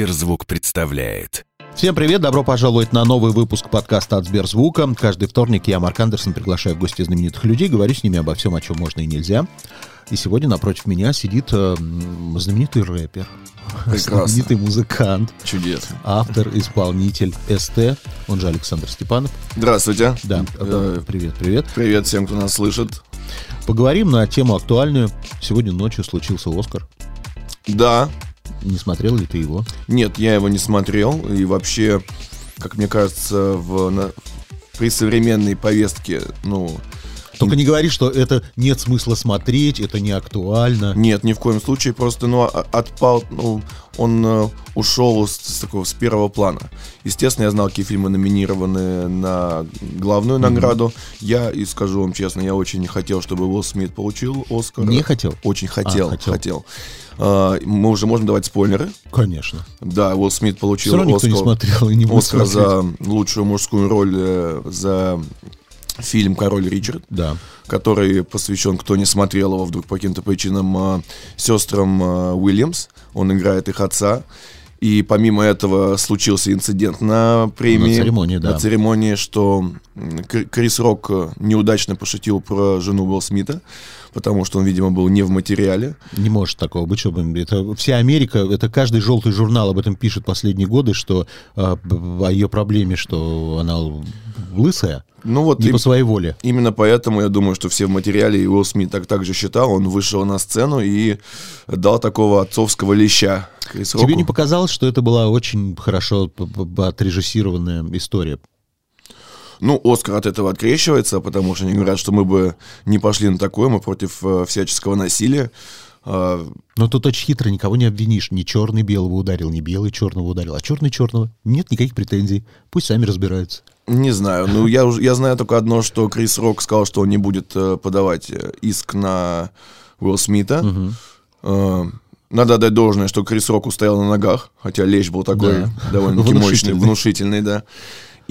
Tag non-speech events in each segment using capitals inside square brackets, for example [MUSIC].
Сберзвук представляет. Всем привет, добро пожаловать на новый выпуск подкаста от Сберзвука. Каждый вторник я, Марк Андерсон, приглашаю в гости знаменитых людей, говорю с ними обо всем, о чем можно и нельзя. И сегодня напротив меня сидит э, знаменитый рэпер, Прекрасно. знаменитый музыкант, Чудесно. автор, исполнитель СТ, он же Александр Степанов. Здравствуйте. Да, Э, привет, привет. Привет всем, кто нас слышит. Поговорим на тему актуальную. Сегодня ночью случился Оскар. Да, Не смотрел ли ты его? нет, я его не смотрел. И вообще, как мне кажется, в, на- при современной повестке, ну, Только не говори, что это нет смысла смотреть, это не актуально. нет, ни в коем случае. Просто, ну, а- отпал, ну, он э, ушел с, с такого, с первого плана. Естественно, я знал, какие фильмы номинированы на главную награду. Я, и скажу вам честно, я очень не хотел, чтобы Уилл Смит получил Оскар. Не хотел? Очень хотел, А, хотел. хотел. А, мы уже можем давать спойлеры. Конечно. Да, Уилл Смит получил Все никто не Оскар, смотрел и не Оскар за лучшую мужскую роль э, за фильм «Король Ричард», Да. который посвящен, кто не смотрел его вдруг по каким-то причинам, э, сестрам э, Уильямс. Он играет их отца. И помимо этого случился инцидент на премии. На церемонии, да. На церемонии, что Крис Рок неудачно пошутил про жену Уилл Смита, потому что он, видимо, был не в материале. Не может такого быть, чтобы это вся Америка, это каждый желтый журнал об этом пишет последние годы, что а, о ее проблеме, что она лысая, Ну вот не и- по своей воле. Именно поэтому я думаю, что все в материале, и Уилл Смит так также считал, он вышел на сцену и дал такого отцовского леща Тебе не показалось, что это была очень хорошо отрежиссированная история? Ну, Оскар от этого открещивается, потому что они говорят, что мы бы не пошли на такое, мы против э, всяческого насилия. А, Но тут очень хитро, никого не обвинишь. Ни черный белого ударил, ни белый черного ударил, а черный черного. Нет никаких претензий. Пусть сами разбираются. не знаю, ну я, я знаю только одно, что Крис Рок сказал, что он не будет э, подавать э, иск на Уилл Смита. Э, надо отдать должное, что Крис Рок устоял на ногах, хотя лещ был такой Да. довольно-таки мощный, внушительный, да.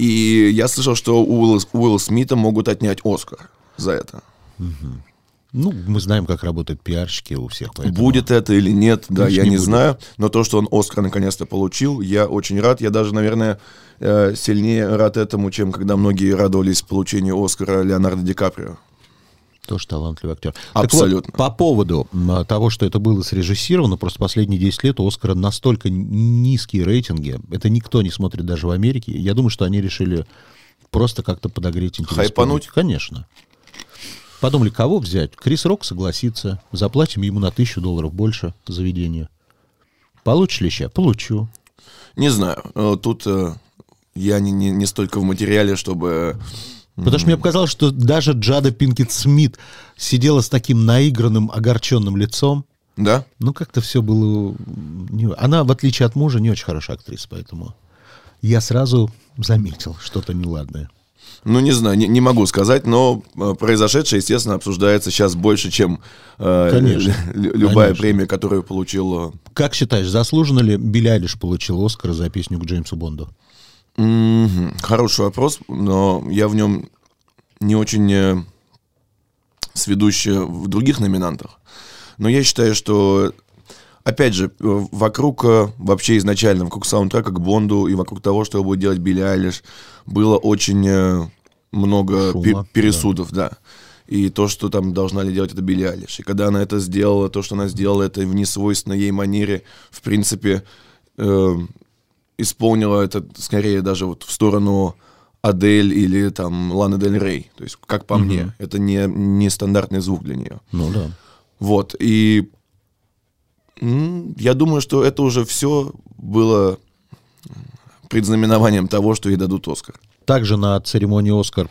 И я слышал, что у Уилла, Уилла Смита могут отнять Оскар за это. Ну, мы знаем, как работают пиарщики у всех. поэтому- Будет это или нет, да, Конечно, я не не будет. знаю. Но то, что он Оскар наконец-то получил, я очень рад. Я даже, наверное, э, сильнее рад этому, чем когда многие радовались получению Оскара Леонардо Ди Каприо. Тоже талантливый актер. Так вот, Абсолютно. по поводу того, что это было срежиссировано, просто последние 10 лет у Оскара настолько низкие рейтинги, это никто не смотрит даже в Америке. Я думаю, что они решили просто как-то подогреть интерес. Хайпануть? Конечно. Подумали, кого взять? Крис Рок согласится. Заплатим ему на тысячу долларов больше заведения. Получишь леща? Получу. Не знаю, э, тут э, я не, не, не столько в материале, чтобы... Потому что мне показалось, что даже Джада Пинкет Смит сидела с таким наигранным, огорченным лицом. Да? Ну, как-то все было... Она, в отличие от мужа, не очень хорошая актриса, поэтому я сразу заметил что-то неладное. Ну, не знаю, не, не могу сказать, но э, произошедшее, естественно, обсуждается сейчас больше, чем э, Конечно. [LAUGHS] лю- любая Конечно. премия, которую получил э, Как считаешь, заслуженно ли Билли Айлиш получил Оскар за песню к Джеймсу Бонду? Хороший вопрос, но я в нем не очень э, сведущий в других номинантах. Но я считаю, что, опять же, э, вокруг э, вообще изначально, вокруг саундтрека к Бонду и вокруг того, что будет делать Билли Айлиш, было очень много Шума, пе- да. пересудов, да. И то, что там должна ли делать это Билли Айлиш. И когда она это сделала, то, что она сделала это в несвойственной ей манере, в принципе, э, исполнила это скорее даже вот в сторону Адель или там Ланы Дель Рей. То есть, как по мне, это не, не стандартный звук для нее. Ну да. Вот, и я думаю, что это уже все было предзнаменованием того, что ей дадут Оскар. Также на церемонии Оскар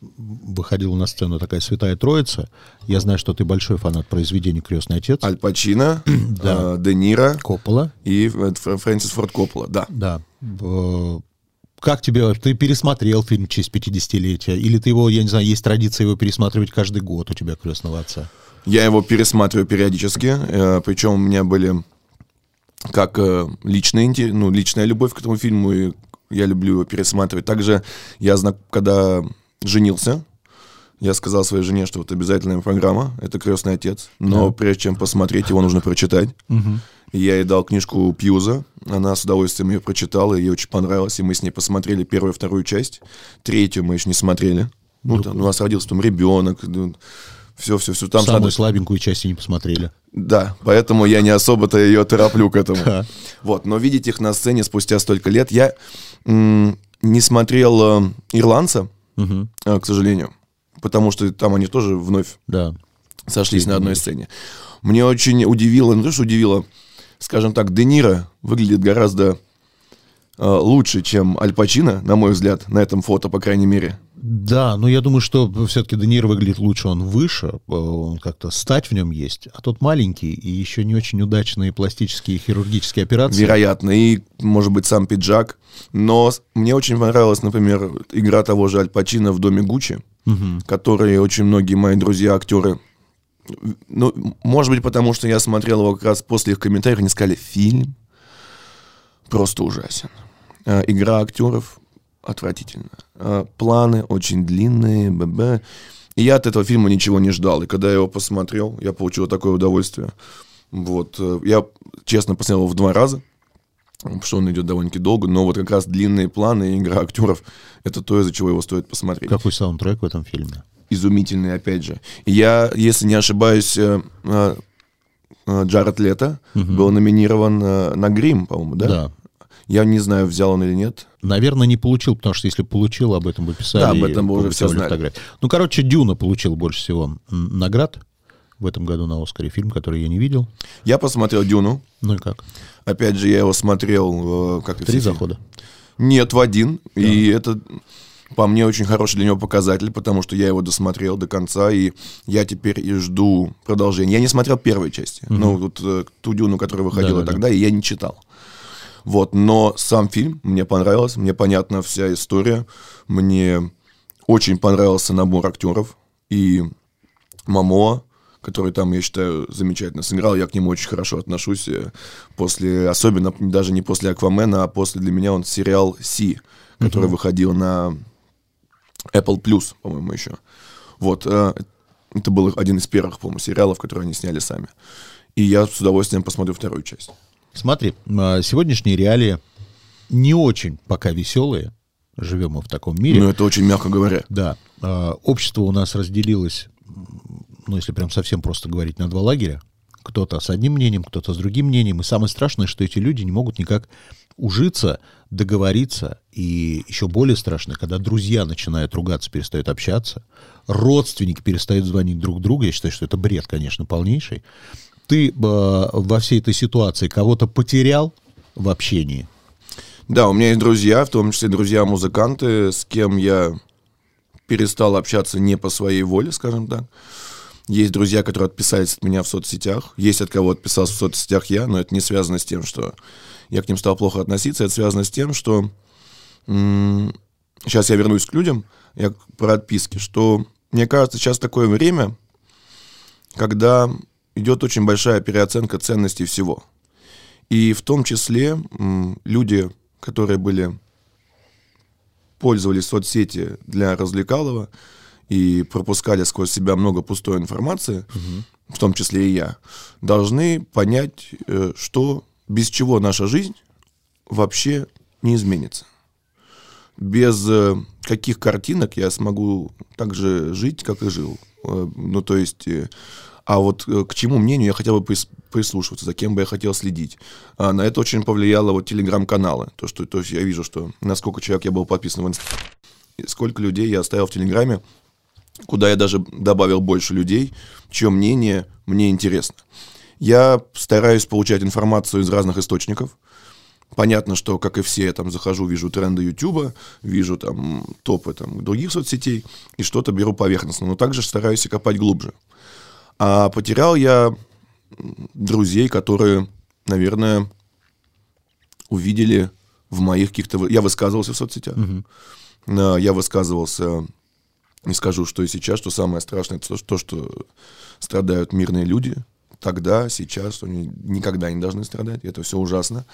выходила на сцену такая святая троица. Я знаю, что ты большой фанат произведения «Крестный отец». Аль Пачино, [CLEARS THROAT] Да. э, Де Ниро Коппола. и Фрэнсис Форд Коппола, да. Да. Э, Как тебе, ты пересмотрел фильм в честь 50-летия? Или ты его, я не знаю, есть традиция его пересматривать каждый год у тебя «Крестного отца»? Я его пересматриваю периодически, э, причем у меня были как личная, ну, личная любовь к этому фильму, и я люблю его пересматривать. Также я, зна- когда женился, Я сказал своей жене, что вот обязательная программа — это «Крестный отец». Но да. прежде чем посмотреть, его нужно прочитать. Угу. Я ей дал книжку Пьюза. Она с удовольствием ее прочитала, ей очень понравилось. И мы с ней посмотрели первую и вторую часть. Третью мы еще не смотрели. Ну, там, у нас родился там ребенок. Все, все, все. Там Самую надо... слабенькую часть не посмотрели. Да, поэтому я не особо-то ее тороплю к этому. Вот, но видеть их на сцене спустя столько лет. Я м- не смотрел э, «Ирландца», угу. к сожалению потому что там они тоже вновь да. сошлись на одной сцене. Мне очень удивило, ну что удивило, скажем так, Де Ниро выглядит гораздо э, лучше, чем Аль Пачино, на мой взгляд, на этом фото, по крайней мере. Да, но я думаю, что все-таки Де Ниро выглядит лучше, он выше, э, он как-то стать в нем есть, а тот маленький и еще не очень удачные пластические хирургические операции. Вероятно, и, может быть, сам пиджак. Но мне очень понравилась, например, игра того же Аль Пачино в «Доме Гуччи», угу. которые очень многие мои друзья, актеры, ну, может быть, потому что я смотрел его как раз после их комментариев, они сказали, фильм просто ужасен. А, игра актеров отвратительна. А, планы очень длинные, бб. И я от этого фильма ничего не ждал. И когда я его посмотрел, я получил такое удовольствие. Вот. Э, я, честно, посмотрел его в два раза потому что он идет довольно-таки долго, но вот как раз длинные планы и игра актеров — это то, из-за чего его стоит посмотреть. Какой саундтрек в этом фильме? Изумительный, опять же. Я, если не ошибаюсь, э, э, Джаред Лето угу. был номинирован на Грим, по-моему, да? Да. Я не знаю, взял он или нет. Наверное, не получил, потому что если получил, об этом бы писали. Да, об этом бы уже все знали. Фотографии. Ну, короче, Дюна получил больше всего наград в этом году на Оскаре. Фильм, который я не видел. Я посмотрел Дюну. Ну и как? Опять же, я его смотрел... Э, как Три захода? Нет, в один. Да. И это, по мне, очень хороший для него показатель, потому что я его досмотрел до конца, и я теперь и жду продолжения. Я не смотрел первой части, угу. ну, вот э, ту Дюну, которая выходила да, да, тогда, да. и я не читал. Вот, но сам фильм мне понравился, мне понятна вся история, мне очень понравился набор актеров, и Мамоа, который там, я считаю, замечательно сыграл. Я к нему очень хорошо отношусь. Э, после, особенно даже не после Аквамена, а после для меня он сериал Си, который uh-huh. выходил на Apple Plus, по-моему, еще. Вот. Э, это был один из первых, по-моему, сериалов, которые они сняли сами. И я с удовольствием посмотрю вторую часть. Смотри, а, сегодняшние реалии не очень пока веселые. Живем мы в таком мире. Ну, это очень мягко говоря. Да. А, общество у нас разделилось ну, если прям совсем просто говорить, на два лагеря. Кто-то с одним мнением, кто-то с другим мнением. И самое страшное, что эти люди не могут никак ужиться, договориться. И еще более страшно, когда друзья начинают ругаться, перестают общаться, родственники перестают звонить друг другу. Я считаю, что это бред, конечно, полнейший. Ты э, во всей этой ситуации кого-то потерял в общении? Да, у меня есть друзья, в том числе друзья-музыканты, с кем я перестал общаться не по своей воле, скажем так. Есть друзья, которые отписались от меня в соцсетях. Есть от кого отписался в соцсетях я, но это не связано с тем, что я к ним стал плохо относиться. Это связано с тем, что... М- сейчас я вернусь к людям, я про отписки, что мне кажется, сейчас такое время, когда идет очень большая переоценка ценностей всего. И в том числе люди, которые были пользовались соцсети для развлекалова, и пропускали сквозь себя много пустой информации, угу. в том числе и я, должны понять, э, что без чего наша жизнь вообще не изменится. Без э, каких картинок я смогу так же жить, как и жил. Э, ну, то есть, а вот к чему мнению я хотел бы прислушиваться, за кем бы я хотел следить. А на это очень повлияло вот телеграм-каналы. То, что то есть я вижу, что насколько человек я был подписан в Инстаграме, сколько людей я оставил в Телеграме, куда я даже добавил больше людей, чье мнение мне интересно. Я стараюсь получать информацию из разных источников. Понятно, что, как и все, я там захожу, вижу тренды YouTube, вижу там топы там, других соцсетей, и что-то беру поверхностно, но также стараюсь и копать глубже. А потерял я друзей, которые, наверное, увидели в моих каких-то... Я высказывался в соцсетях, uh-huh. я высказывался и скажу, что и сейчас, что самое страшное, это то, что страдают мирные люди. Тогда, сейчас, они никогда не должны страдать. Это все ужасно.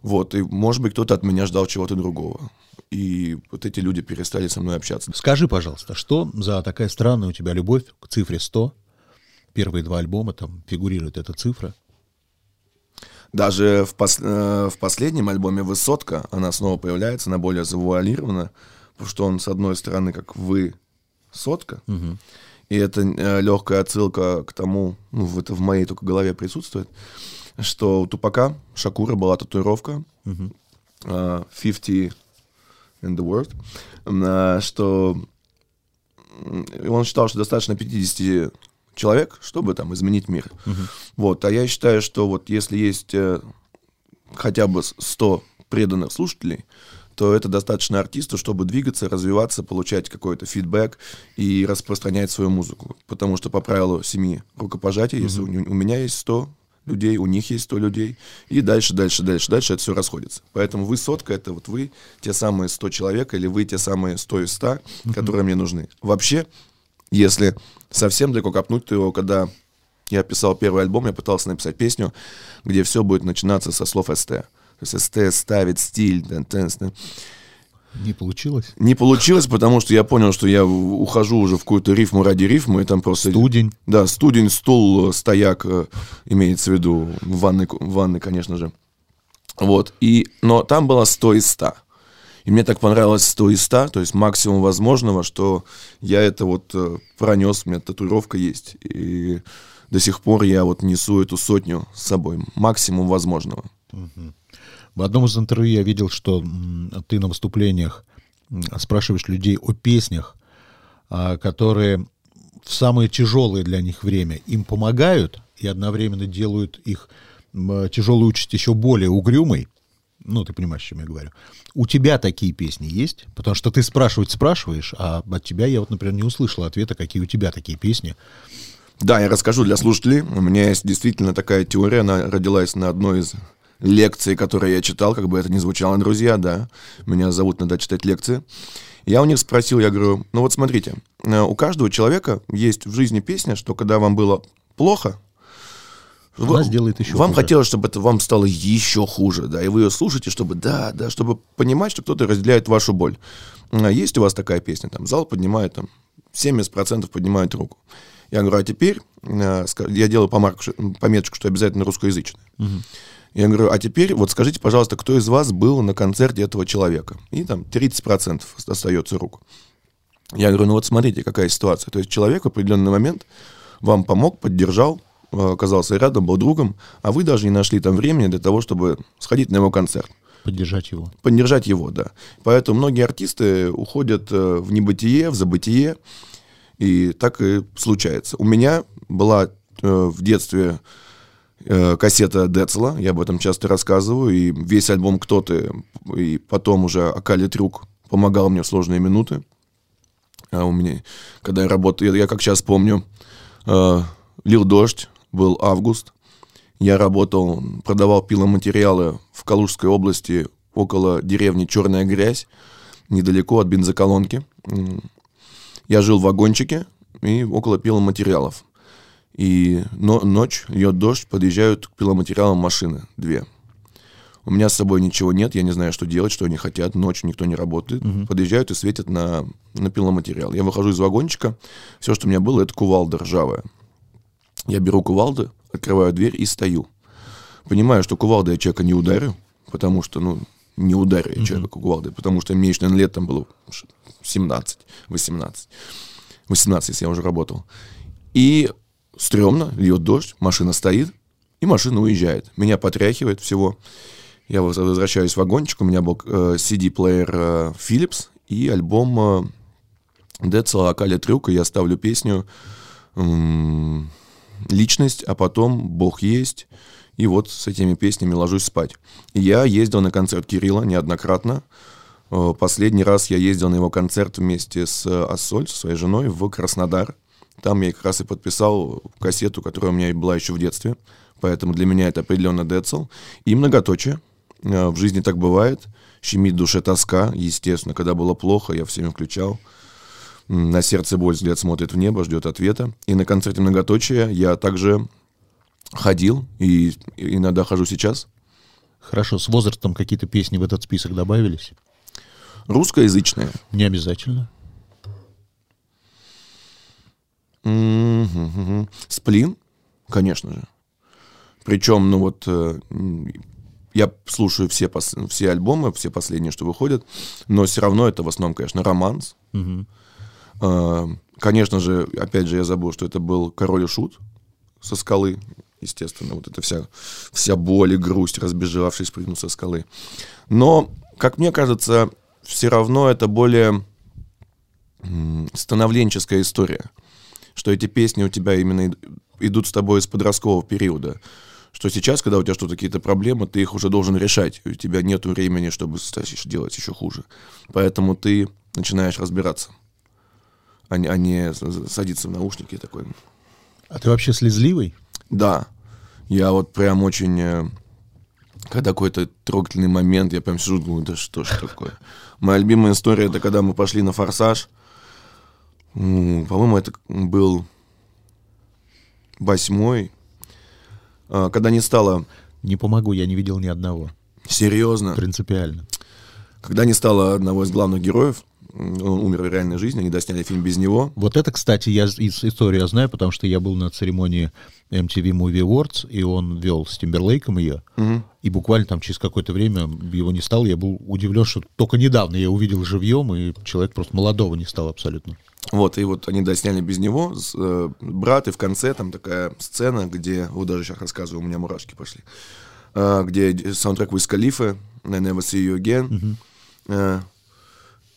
Вот, и, может быть, кто-то от меня ждал чего-то другого. И вот эти люди перестали со мной общаться. Скажи, пожалуйста, что за такая странная у тебя любовь к цифре 100? Первые два альбома, там фигурирует эта цифра. Даже в, пос, э, в последнем альбоме «Высотка» она снова появляется, она более завуалирована, потому что он, с одной стороны, как «вы» сотка, Угу. и это э, легкая отсылка к тому, ну, это в моей только голове присутствует, что у Тупака Шакура была татуировка Угу. э, 50 in the world, э, что он считал, что достаточно 50 человек, чтобы там изменить мир. Вот, а я считаю, что вот если есть э, хотя бы с- 100 преданных слушателей, то это достаточно артисту, чтобы двигаться, развиваться, получать какой-то фидбэк и распространять свою музыку. Потому что по правилу семи рукопожатий, если у, у меня есть 100 людей, у них есть 100 людей, и дальше, дальше, дальше, дальше это все расходится. Поэтому вы сотка, это вот вы, те самые 100 человек, или вы те самые 100 из 100, которые мне нужны. Вообще, если совсем далеко копнуть, то когда я писал первый альбом, я пытался написать песню, где все будет начинаться со слов СТ. То есть СТ ставит стиль. тен- тен- тен. Не получилось? Не получилось, потому что я понял, что я ухожу уже в какую-то рифму ради рифмы, и там просто... Студень. Да, студень, стул, стояк, э, имеется в виду, ванны, ванны, конечно же. Вот, и, но там было 100 из 100. И мне так понравилось 100 из 100, то есть максимум возможного, что я это вот э, пронес, у меня татуировка есть. И до сих пор я вот несу эту сотню с собой, максимум возможного. В одном из интервью я видел, что ты на выступлениях спрашиваешь людей о песнях, а, которые в самое тяжелое для них время им помогают и одновременно делают их тяжелую участь еще более угрюмой. Ну, ты понимаешь, о чем я говорю. У тебя такие песни есть? Потому что ты спрашивать спрашиваешь, а от тебя я вот, например, не услышал ответа, какие у тебя такие песни. Да, я расскажу для слушателей. У меня есть действительно такая теория, она родилась на одной из лекций, которые я читал, как бы это ни звучало, друзья, да. Меня зовут надо читать лекции. Я у них спросил, я говорю, ну вот смотрите, э, у каждого человека есть в жизни песня, что когда вам было плохо, Она сделает еще вам хуже. хотелось, чтобы это вам стало еще хуже, да, и вы ее слушаете, чтобы, да, да, чтобы понимать, что кто-то разделяет вашу боль. А Есть у вас такая песня, там, зал поднимает, там, 70% поднимает руку. Я говорю, а теперь, э, я делаю помарку, пометочку, что обязательно русскоязычная. Я говорю, а теперь вот скажите, пожалуйста, кто из вас был на концерте этого человека? И там 30% остается рук. Я говорю, ну вот смотрите, какая ситуация. То есть человек в определенный момент вам помог, поддержал, э, оказался рядом, был другом, а вы даже не нашли там времени для того, чтобы сходить на его концерт. Поддержать его. Поддержать его, да. Поэтому многие артисты уходят э, в небытие, в забытие, и так и случается. У меня была э, в детстве э, кассета Децела, я об этом часто рассказываю, и весь альбом «Кто ты?» и потом уже Акали Трюк помогал мне в сложные минуты. А у меня, когда я работал, я, я как сейчас помню, э, лил дождь, был август, я работал, продавал пиломатериалы в Калужской области около деревни Черная Грязь, недалеко от бензоколонки. Я жил в вагончике и около пиломатериалов. И но, ночь, льет дождь, подъезжают к пиломатериалам машины, две. У меня с собой ничего нет, я не знаю, что делать, что они хотят, ночью никто не работает. Подъезжают и светят на, на пиломатериал. Я выхожу из вагончика, все, что у меня было, это кувалда ржавая. Я беру кувалды, открываю дверь и стою. Понимаю, что кувалдой я человека не ударю, потому что, ну, не ударю я человека кувалдой, потому что мне еще, наверное, лет там было ш- 17, 18. 18, если я уже работал. И стрёмно, льет дождь, машина стоит, и машина уезжает. Меня потряхивает всего. Я воз- возвращаюсь в вагончик, у меня был э, CD-плеер э, Philips и альбом э, Децела Акаля Трюка. Я ставлю песню м, «Личность», а потом «Бог есть». И вот с этими песнями ложусь спать. Я ездил на концерт Кирилла неоднократно. Э, Последний раз я ездил на его концерт вместе с э, Ассоль, со своей женой, в Краснодар. Там я как раз и подписал кассету, которая у меня была еще в детстве. Поэтому для меня это определенно Децл. И многоточие. Э, В жизни так бывает. Щемит душе тоска, естественно. Когда было плохо, я всеми включал. На сердце боль, взгляд смотрит в небо, ждет ответа. И на концерте многоточия я также ходил, и иногда хожу сейчас. Хорошо, с возрастом какие-то песни в этот список добавились? Русскоязычные. Не обязательно. Сплин, конечно же. Причем, ну вот, э, я слушаю все, пос- все альбомы, все последние, что выходят, но все равно это в основном, конечно, романс. Э, Конечно же, опять же, я забыл, что это был король и шут со скалы, естественно, вот эта вся, вся боль и грусть, разбежавшись, прыгнув со скалы. Но, как мне кажется, все равно это более становленческая история, что эти песни у тебя именно ид- идут с тобой из подросткового периода, что сейчас, когда у тебя что-то какие-то проблемы, ты их уже должен решать, у тебя нет времени, чтобы делать еще хуже. Поэтому ты начинаешь разбираться а не, а не садиться в наушники такой. А ты вообще слезливый? Да, я вот прям очень... э, Когда какой-то трогательный момент, я прям сижу, думаю, да что ж такое. Моя любимая история, это когда мы пошли на «Форсаж». По-моему, это был восьмой. А, Когда не стало... Не помогу, я не видел ни одного. Серьезно. Принципиально. Когда не стало одного из главных героев, он умер в реальной жизни, они досняли фильм без него. Вот это, кстати, я из истории знаю, потому что я был на церемонии MTV Movie Awards, и он вел с Тимберлейком ее. И буквально там через какое-то время его не стало. Я был удивлен, что только недавно я увидел живьем, и человек просто молодого не стал абсолютно. Вот, и вот они досняли без него, с, э, брат, и в конце там такая сцена, где, вот даже сейчас рассказываю, у меня мурашки пошли, а, где саундтрек Wiz Khalifa, I Never See You Again, Э,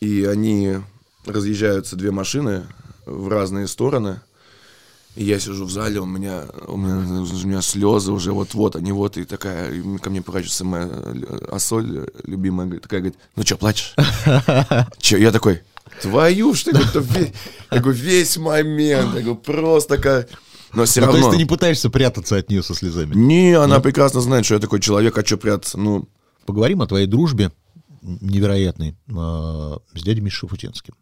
и они разъезжаются две машины в разные стороны, и я сижу в зале, у меня, у меня, у меня слезы уже вот-вот, они вот, и такая, и ко мне поворачивается моя Ассоль, э, любимая, такая, говорит, ну что, плачешь? [LAUGHS] Че, я такой, твою ж ты, я говорю, весь момент, я говорю, просто такая, но все Ну, то равно. есть ты не пытаешься прятаться от нее со слезами. Не, она прекрасно знает, что я такой человек, а что прятаться, ну, Поговорим о твоей дружбе невероятной э, с дядей Мишей Шафутинским.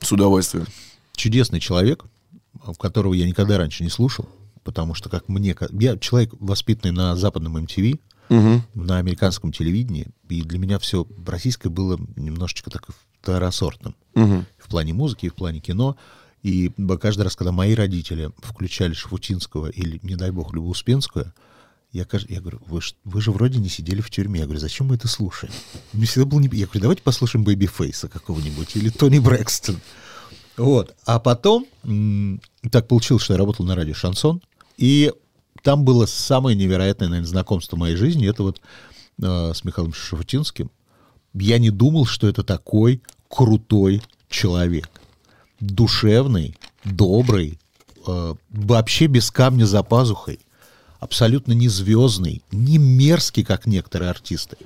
с удовольствием. Чудесный человек, в которого я никогда раньше не слушал, потому что, как мне... Я человек, воспитанный на западном MTV, на американском телевидении, и для меня все российское было немножечко так второсортным. В плане музыки, и в плане кино. И каждый раз, когда мои родители включали Шафутинского или, не дай бог, Любу Успенскую, я, каж- я говорю, вы, вы же вроде не сидели в тюрьме. Я говорю, зачем мы это слушаем? Мне всегда было не... Я говорю, давайте послушаем Бэйби Фейса какого-нибудь или Тони Брэкстон. Вот. А потом так получилось, что я работал на радио «Шансон», и там было самое невероятное, наверное, знакомство моей жизни. Это вот э, с Михаилом Шафутинским. Я не думал, что это такой крутой человек. Душевный, добрый, э, вообще без камня за пазухой. Абсолютно не звездный, не мерзкий, как некоторые артисты.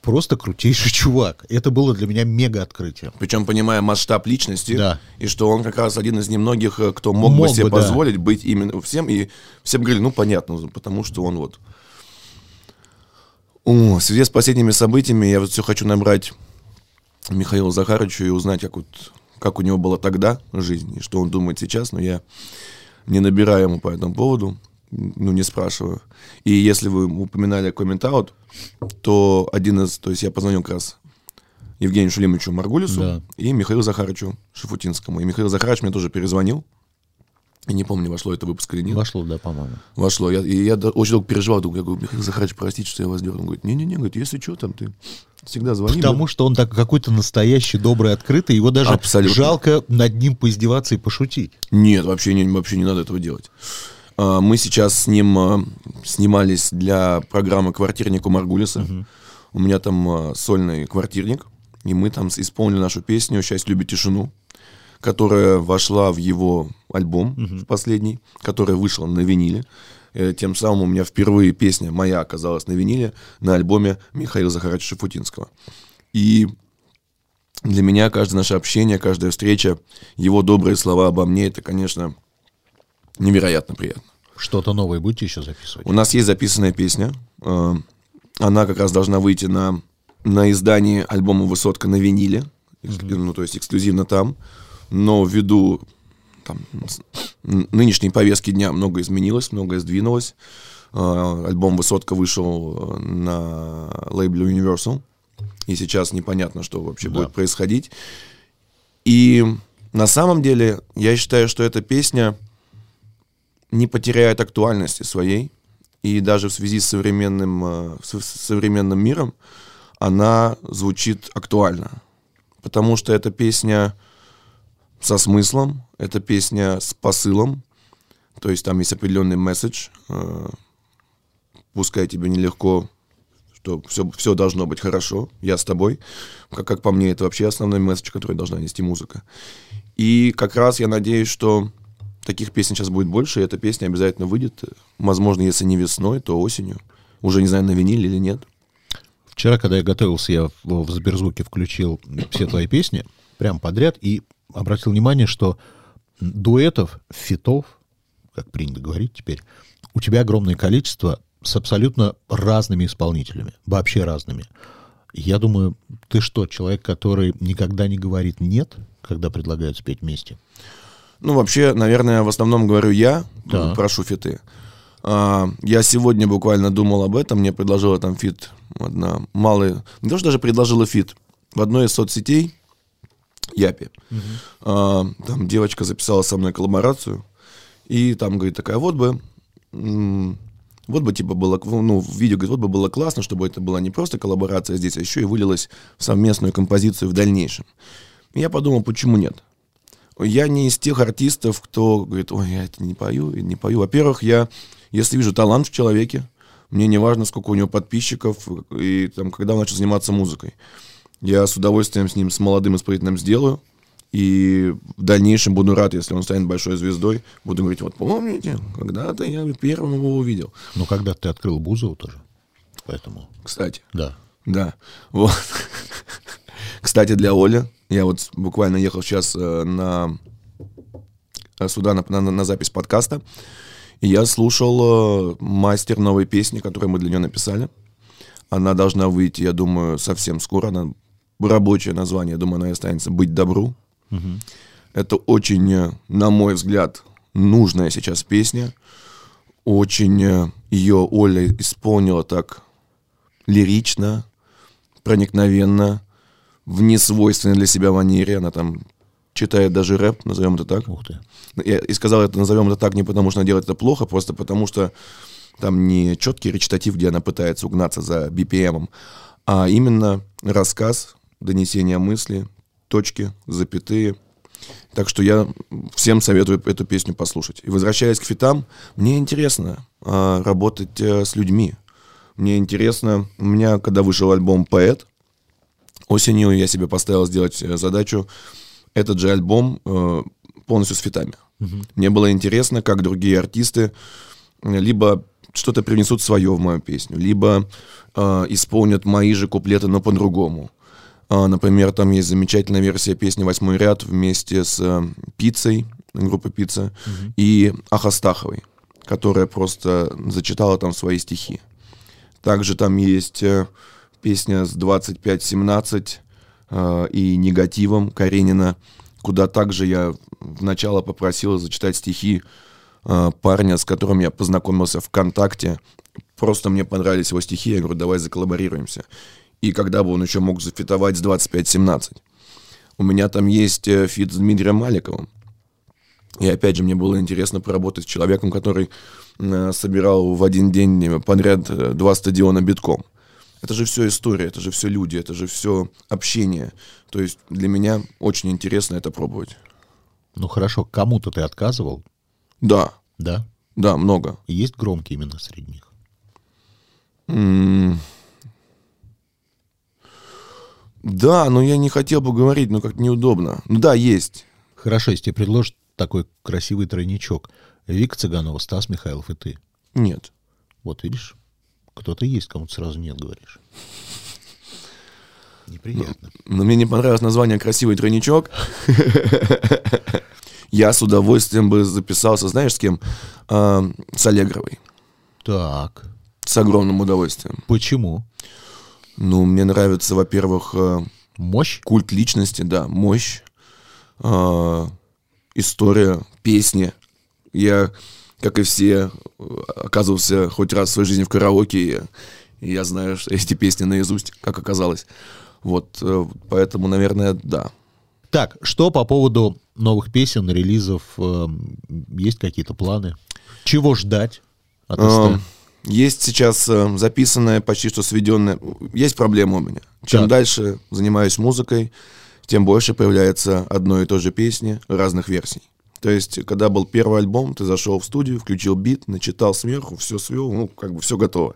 Просто крутейший [LAUGHS] чувак. Это было для меня мега открытие. Причем понимая масштаб личности, Да. и что он как раз один из немногих, э, кто мог, Мог бы себе бы, да. позволить быть именно всем, и все бы говорили, ну, понятно, потому что он вот... О, в связи с последними событиями я вот все хочу набрать Михаила Захаровича и узнать, как, вот, как у него была тогда жизнь, и что он думает сейчас, но я не набираю ему по этому поводу, ну, не спрашиваю. И если вы упоминали комментаут, то один из, то есть я позвонил как раз Евгению Шулимовичу Маргулису Да. и Михаилу Захаровичу Шафутинскому. И Михаил Захарович мне тоже перезвонил. И не помню, вошло это выпуск или нет. Вошло, да, по-моему. Вошло. Я, и я очень долго переживал. Думаю, я говорю, Михаил Захарович, простите, что я вас дернул. Он говорит, не-не-не, говорит, если что, там ты всегда звони. Потому что он так какой-то настоящий, добрый, открытый. Его даже Абсолютно. жалко над ним поиздеваться и пошутить. Нет, вообще не, вообще не надо этого делать. А, Мы сейчас с ним а, снимались для программы «Квартирник» у Маргулиса. У меня там а, сольный квартирник, и мы там исполнили нашу песню «Счастье любит тишину», которая вошла в его альбом в последний, который вышел на виниле. Э, Тем самым у меня впервые песня моя оказалась на виниле на альбоме Михаила Захаровича Шафутинского. И для меня каждое наше общение, каждая встреча, его добрые слова обо мне, это, конечно, невероятно приятно. Что-то новое будете еще записывать? У нас есть записанная песня. э, Она как раз должна выйти на, на издании альбома «Высотка» на виниле. Экск- Ну, то есть эксклюзивно там. Но ввиду там, нынешней повестки дня много изменилось, многое сдвинулось. Э, альбом «Высотка» вышел на лейбле Universal, и сейчас непонятно, что вообще Да. будет происходить. И на самом деле я считаю, что эта песня не потеряет актуальности своей, и даже в связи с современным, э, с современным миром она звучит актуально. Потому что это песня со смыслом, это песня с посылом, то есть там есть определенный месседж, э, пускай тебе нелегко, что все, все должно быть хорошо, я с тобой. Как, как по мне, это вообще основной месседж, который должна нести музыка. И как раз я надеюсь, что таких песен сейчас будет больше, и эта песня обязательно выйдет. Возможно, если не весной, то осенью. Уже не знаю, на виниле или нет. Вчера, когда я готовился, я в, в Сберзвуке включил все твои песни прям подряд и обратил внимание, что дуэтов, фитов, как принято говорить теперь, у тебя огромное количество с абсолютно разными исполнителями, вообще разными. Я думаю, ты что, человек, который никогда не говорит «нет», когда предлагают спеть вместе? Ну, вообще, наверное, в основном говорю я, Да. прошу фиты. А, я сегодня буквально думал об этом, мне предложила там фит одна малая, не то, что даже предложила фит, в одной из соцсетей, Япи, а, там девочка записала со мной коллаборацию, и там, говорит, такая, вот бы, вот бы, типа, было, ну, в видео, говорит, вот бы было классно, чтобы это была не просто коллаборация здесь, а еще и вылилась в совместную композицию в дальнейшем. И я подумал, почему нет? Я не из тех артистов, кто говорит, ой, я это не пою, и не пою. Во-первых, я, если вижу талант в человеке, мне не важно, сколько у него подписчиков и там, когда он начал заниматься музыкой. Я с удовольствием с ним, с молодым исполнителем сделаю. И в дальнейшем буду рад, если он станет большой звездой. Буду говорить, вот помните, когда-то я первым его увидел. Ну, когда ты открыл Бузову тоже. Поэтому, Кстати, да. Да, вот. [LAUGHS] Кстати, для Оли, я вот буквально ехал сейчас э, на э, сюда на, на, на запись подкаста, и я слушал э, мастер новой песни, которую мы для нее написали. Она должна выйти, я думаю, совсем скоро. Она рабочее название, я думаю, она и останется «Быть добру». Это очень, на мой взгляд, нужная сейчас песня. Очень ее Оля исполнила так лирично, проникновенно, в несвойственной для себя манере. Она там читает даже рэп, назовем это так. Ух ты. Я и сказал это, назовем это так, не потому что она делает это плохо, просто потому что там не четкий речитатив, где она пытается угнаться за BPM, а именно рассказ, донесение мысли, точки, запятые. Так что я всем советую эту песню послушать. И возвращаясь к фитам, мне интересно а, работать э, с людьми. Мне интересно, у меня, когда вышел альбом «Поэт», осенью я себе поставил сделать э, задачу этот же альбом э, полностью с фитами. Мне было интересно, как другие артисты э, либо что-то привнесут свое в мою песню, либо э, исполнят мои же куплеты, но по-другому. А, например, там есть замечательная версия песни «Восьмой ряд» вместе с э, Пиццей, группы Пицца, и Ахастаховой, которая просто зачитала там свои стихи. Также там есть э, песня с 25-17 э, и негативом Каренина, куда также я вначале попросил зачитать стихи э, парня, с которым я познакомился ВКонтакте. Просто мне понравились его стихи, я говорю, давай заколлаборируемся. И когда бы он еще мог зафитовать с 25-17. У меня там есть э, фит с Дмитрием Маликовым. И опять же, мне было интересно поработать с человеком, который э, собирал в один день э, подряд э, два стадиона битком. Это же все история, это же все люди, это же все общение. То есть для меня очень интересно это пробовать. Ну, хорошо, кому-то ты отказывал, Да, да? да, много. И есть громкие имена среди них. М. Да, но я не хотел бы говорить, но как-то неудобно. Ну да, есть. Хорошо, если тебе предложат такой красивый тройничок. Вика Цыганова, Стас Михайлов и ты. Нет. Вот видишь, кто-то есть, кому-то сразу нет говоришь. Неприятно. Но мне не понравилось название «Красивый тройничок». [LAUGHS] Я с удовольствием бы записался, знаешь, с кем? А, С Аллегровой. Так, С огромным удовольствием. почему? Ну, мне нравится, во-первых, э, Мощь? культ личности, да, мощь, а, история, песни. Я как и все, оказывался хоть раз в своей жизни в караоке, и я знаю что эти песни наизусть, как оказалось. Вот, э, поэтому, наверное, да. Так, что по поводу новых песен, релизов? э, Есть какие-то планы? Чего ждать от Эм, СТ? Есть сейчас э, записанная, почти что сведенная. Есть проблема у меня. Чем Так. дальше занимаюсь музыкой, тем больше появляется одной и той же песни разных версий. То есть, когда был первый альбом, ты зашел в студию, включил бит, начитал сверху, все свел, ну, как бы все готово.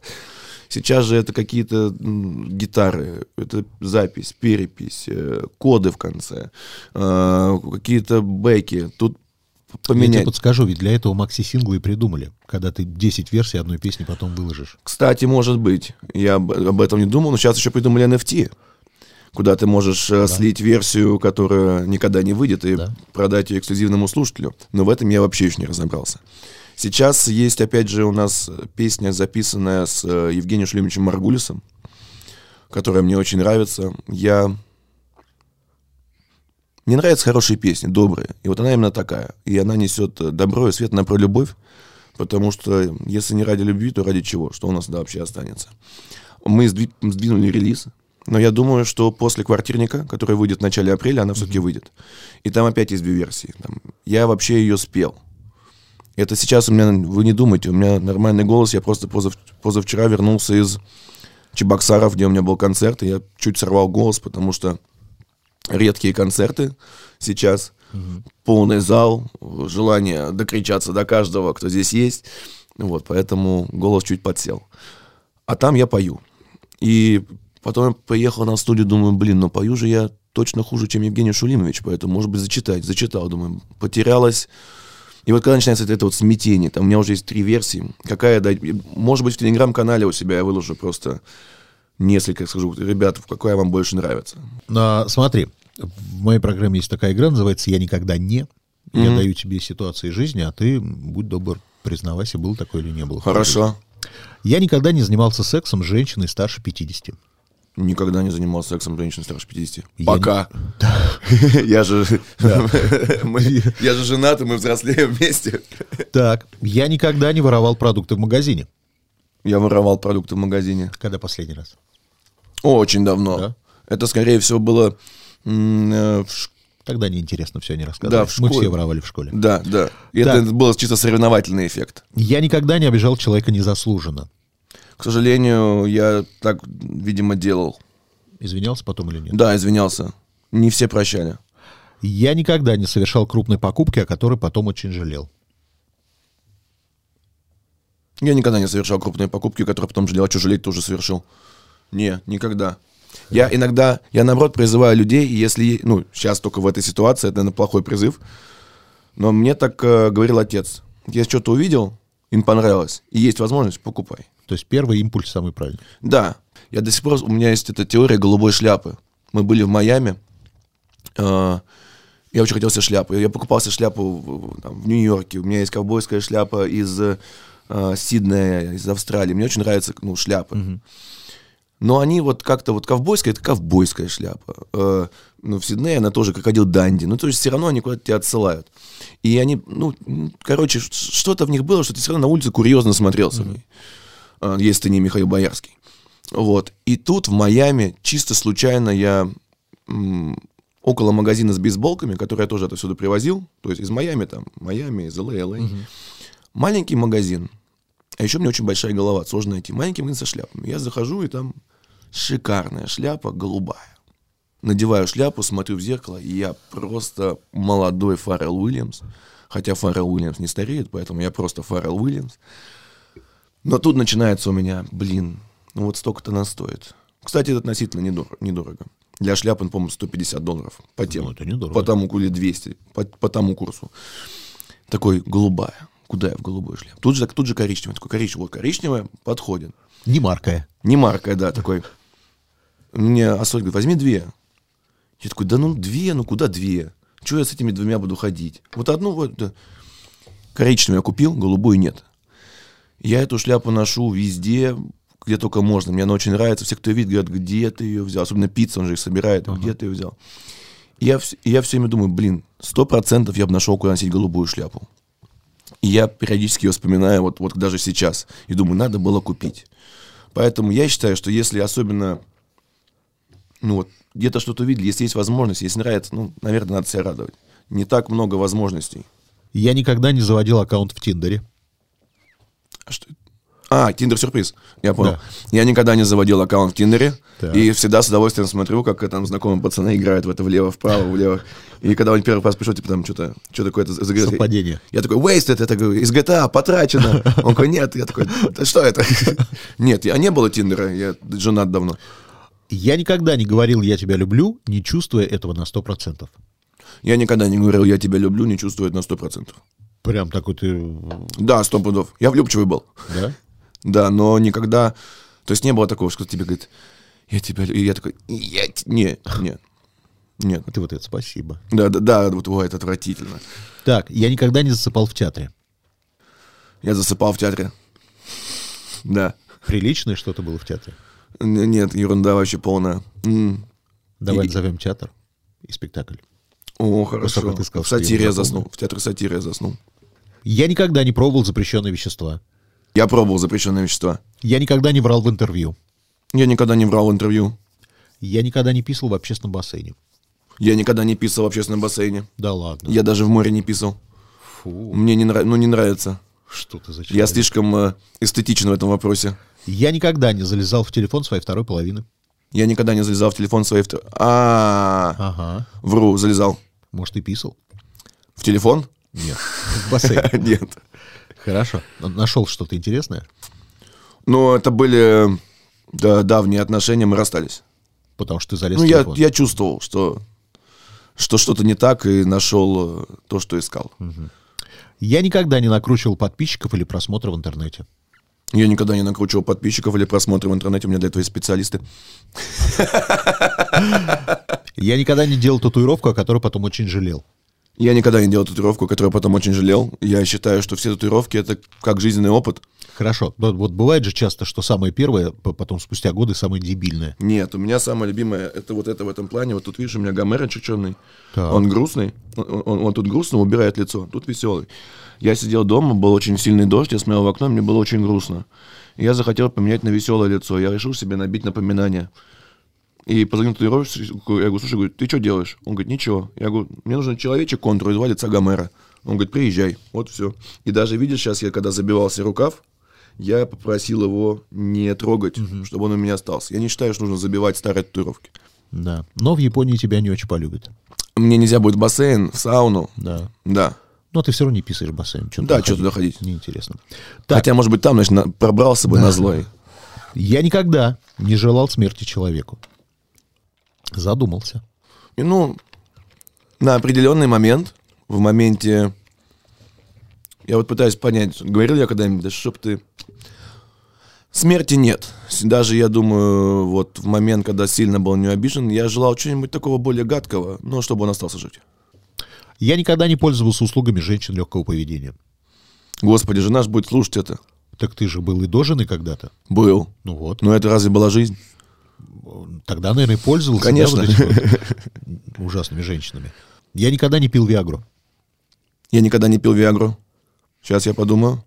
Сейчас же это какие-то гитары, это запись, перепись, э, коды в конце, э, какие-то бэки. Тут Я тебе поменять. подскажу, ведь для этого макси-синглы и придумали, когда ты 10 версий одной песни потом выложишь. Кстати, может быть. Я об этом не думал, но сейчас еще придумали NFT, куда ты можешь э, слить версию, которая никогда не выйдет, и Да. продать ее эксклюзивному слушателю. Но в этом я вообще еще не разобрался. Сейчас есть, опять же, у нас э, песня, записанная с э, Евгением Шлемовичем Маргулисом, которая мне очень нравится. Я... Мне нравятся хорошие песни, добрые. И вот она именно такая. И она несет добро и свет, она про любовь. Потому что если не ради любви, то ради чего? Что у нас да, вообще останется? Мы сдви- сдвинули релиз, но я думаю, что после «Квартирника», который выйдет в начале апреля, она все-таки выйдет. И там опять есть две версии. Там, я вообще ее спел. Это сейчас у меня, вы не думайте, у меня нормальный голос. Я просто позав- позавчера вернулся из Чебоксаров, где у меня был концерт, и я чуть сорвал голос, потому что редкие концерты сейчас, полный зал, желание докричаться до каждого, кто здесь есть. Вот, поэтому голос чуть подсел. А там я пою. И потом я поехал на студию, думаю, блин, ну пою же я точно хуже, чем Евгений Шулимович, поэтому, может быть, зачитать. Зачитал, думаю, потерялась. И вот когда начинается это вот смятение, там у меня уже есть три версии, какая дать, может быть, в телеграм-канале у себя я выложу просто несколько, скажу, ребят, какая вам больше нравится. А, смотри, в моей программе есть такая игра, называется «Я никогда не». Я Мгм. даю тебе ситуации жизни, а ты, будь добр, признавайся, был такой или не был. Хорошо. Я никогда не занимался сексом с женщиной старше 50. Никогда не занимался сексом женщин старше 50. Я Пока. [LAUGHS] Я же... [LAUGHS] мы- Я же женат, и мы взрослеем вместе. Так, я никогда не воровал продукты в магазине. Я воровал продукты в магазине. Когда последний раз? Очень давно. Да? Это, скорее всего, было... э, в Тогда неинтересно все не рассказывать. Да, в Мы школе. все воровали в школе. Да, да. И Так. это был чисто соревновательный эффект. Я никогда не обижал человека незаслуженно. К сожалению, я так, видимо, делал. Извинялся потом или нет? Да, извинялся. Не все прощали. Я никогда не совершал крупной покупки, о которой потом очень жалел. Я никогда не совершал крупные покупки, которые потом жалел, а что жалеть тоже совершил. Не, никогда. Я иногда, я наоборот призываю людей, если, ну, сейчас только в этой ситуации, это, наверное, плохой призыв, но мне так э, говорил отец. Если что-то увидел, им понравилось, и есть возможность, покупай. То есть первый импульс самый правильный. Да, я до сих пор, у меня есть эта теория голубой шляпы. Мы были в Майами, э, я очень хотел себе шляпу. Я покупал себе шляпу в, там, в Нью-Йорке, у меня есть ковбойская шляпа из э, Сиднея, из Австралии. Мне очень нравятся ну, шляпы. Но они вот как-то, вот ковбойская, это ковбойская шляпа. Э, ну, в Сиднее она тоже крокодил Данди. Ну, то есть все равно они куда-то тебя отсылают. И они, ну, короче, что-то в них было, что ты все равно на улице курьезно смотрелся. Э, если ты не Михаил Боярский. Вот. И тут в Майами чисто случайно я м, около магазина с бейсболками, который я тоже отсюда привозил, то есть из Майами там, Майами, из LA, LA. Маленький магазин. А еще у меня очень большая голова, сложно найти. Маленький магазин со шляпами. Я захожу, и там шикарная шляпа, голубая. Надеваю шляпу, смотрю в зеркало, и я просто молодой Фаррелл Уильямс. Хотя Фаррелл Уильямс не стареет, поэтому я просто Фаррелл Уильямс. Но тут начинается у меня, блин, ну вот столько-то она стоит. Кстати, это относительно недор- недорого. Для шляпы, по-моему, 150 долларов по тем. Ну, это недорого. По тому, или 200, по, по тому курсу. Такой голубая. Куда я в голубую шляпу? Тут же, тут же коричневая. Такой коричневый. Вот коричневая подходит. Не маркая. Не маркая, да, такой. Мне Ассоль говорит, возьми две. Я такой, да ну две, ну куда две? Чего я с этими двумя буду ходить? Вот одну вот. да. Коричневую я купил, голубую нет. Я эту шляпу ношу везде, где только можно. Мне она очень нравится. Все, кто видит, говорят, где ты ее взял. Особенно пицца, он же их собирает. Где ты ее взял? И я, и я все время думаю, блин, сто процентов я бы нашел, куда носить голубую шляпу. И я периодически ее вспоминаю, вот, вот даже сейчас, и думаю, надо было купить. Поэтому я считаю, что если особенно, ну вот, где-то что-то увидели, если есть возможность, если нравится, ну, наверное, надо себя радовать. Не так много возможностей. Я никогда не заводил аккаунт в Тиндере. А что? А, Тиндер сюрприз. Я понял. Да. Я никогда не заводил аккаунт в Тиндере. Так. И всегда с удовольствием смотрю, как там знакомые пацаны играют в это влево, вправо, [LAUGHS] влево. И когда он первый раз пришел, типа там что-то, что такое-то за игра? Совпадение. Я такой, wasted, это говорю, из GTA, потрачено. [LAUGHS] Он такой, нет. Я такой, «Да что это? [LAUGHS] Нет, я не было Тиндера, я женат давно. Я никогда не говорил «я тебя люблю», не чувствуя этого на 100%. Я никогда не говорил, я тебя люблю, не чувствую это на сто процентов. Прям такой ты... Да, сто пудов. Я влюбчивый был. Да? Да, но никогда... То есть не было такого, что тебе говорит, я тебя... лю-». И я такой, я... Не, нет. Нет. Ты вот это спасибо. Да, да, да, вот ой, это отвратительно. Так, я никогда не засыпал в театре. Я засыпал в театре. Да. Приличное что-то было в театре. Нет, ерунда вообще полная. М. Давай И- назовем театр и спектакль. О, хорошо. Ты сказал, в что я сатире не я запомнил. заснул. В театре сатиры я заснул. Я никогда не пробовал запрещенные вещества. Я пробовал запрещенные вещества. Я никогда не врал в интервью. Я никогда не врал в интервью. Я никогда не писал в общественном бассейне. Я никогда не писал в общественном бассейне. Да ладно. Я даже в море не писал. Фу, Мне не, нрав... ну, не нравится. что ты за Я человек? слишком э, эстетичен в этом вопросе. Я никогда не залезал в телефон своей второй половины. Я никогда не залезал в телефон своей... втор- А, Ага. вру, залезал. Может, и писал? В телефон? Нет. В бассейн. [LAUGHS] Нет. Хорошо. Нашел что-то интересное? Но это были да, давние отношения, мы расстались. Потому что ты залез Ну, в я, телефон. я чувствовал, что, что что-то не так, и нашел э, то, что искал. Я никогда не накручивал подписчиков или просмотры в интернете. Я никогда не накручивал подписчиков или просмотры в интернете, у меня для этого есть специалисты. Я никогда не делал татуировку, о которой потом очень жалел. Я никогда не делал татуировку, которую потом очень жалел. Я считаю, что все татуировки — это как жизненный опыт. Хорошо. Вот, вот бывает же часто, что самое первое, потом спустя годы самое дебильное. Нет, у меня самое любимое это вот это в этом плане. Вот тут видишь, у меня гомер черный. Так. Он грустный. Он, он- он тут грустно убирает лицо. Тут веселый. Я сидел дома, был очень сильный дождь, я смотрел в окно, мне было очень грустно. И я захотел поменять на веселое лицо. Я решил себе набить напоминание. И позвонил татуировщику, я говорю, слушай, говорю, ты что делаешь? Он говорит, ничего. Я говорю, мне нужен человечек контур, звали лица Гомера. Он говорит, приезжай, вот все. И даже видишь, сейчас я когда забивался рукав, я попросил его не трогать, чтобы он у меня остался. Я не считаю, что нужно забивать старые татуировки. Да. Но в Японии тебя не очень полюбят. Мне нельзя будет в бассейн, в сауну. Да. Да. Но ты все равно не писаешь в бассейн. Чё Да, чё туда ходить? Неинтересно. Так, Хотя, может быть, там, значит, на- пробрался бы на злой. я никогда не желал смерти человеку. Задумался. И, ну, на определенный момент, в моменте... Я вот пытаюсь понять, говорил я когда-нибудь, да чтоб ты... Смерти нет. Даже, я думаю, вот в момент, когда сильно был не обижен, я желал чего-нибудь такого более гадкого, но чтобы он остался жить. Я никогда не пользовался услугами женщин легкого поведения. Господи, жена ж будет слушать это. Так ты же был и до жены когда-то. Был. Ну вот. Но это разве была жизнь? Тогда, наверное, пользовался. да, Конечно. вот этими вот [LAUGHS] ужасными женщинами. Я никогда не пил Виагру. Я никогда не пил Виагру. Сейчас я подумаю.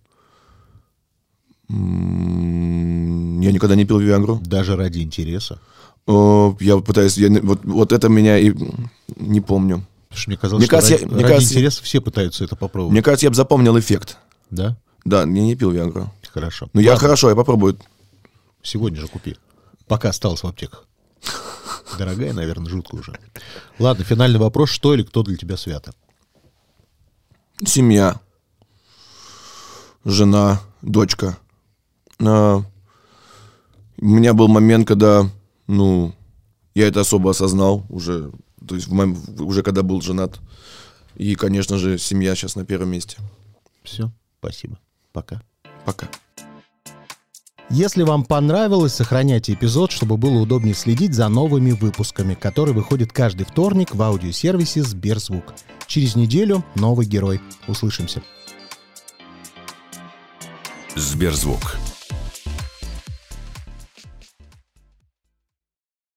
М, Я никогда не пил Виагру. Даже ради интереса. Я пытаюсь, я вот, вот это меня и не помню. Потому что мне казалось, Мне что кажется, ради, я- мне ради кажется- интереса все пытаются это попробовать. Мне кажется, я бы запомнил эффект. Да? Да, я не пил Виагру. Хорошо. Ну, я хорошо, я попробую. Сегодня же купи. Пока осталось в аптеках. Дорогая, наверное, жутко уже. Ладно, финальный вопрос. Что или кто для тебя свято? Семья. Жена, дочка. А, у меня был момент, когда, ну, я это особо осознал уже, то есть в моем- уже когда был женат. И, конечно же, семья сейчас на первом месте. Все. Спасибо. Пока. Пока. Если вам понравилось, сохраняйте эпизод, чтобы было удобнее следить за новыми выпусками, которые выходят каждый вторник в аудиосервисе Сберзвук. Через неделю новый герой. Услышимся. Сберзвук.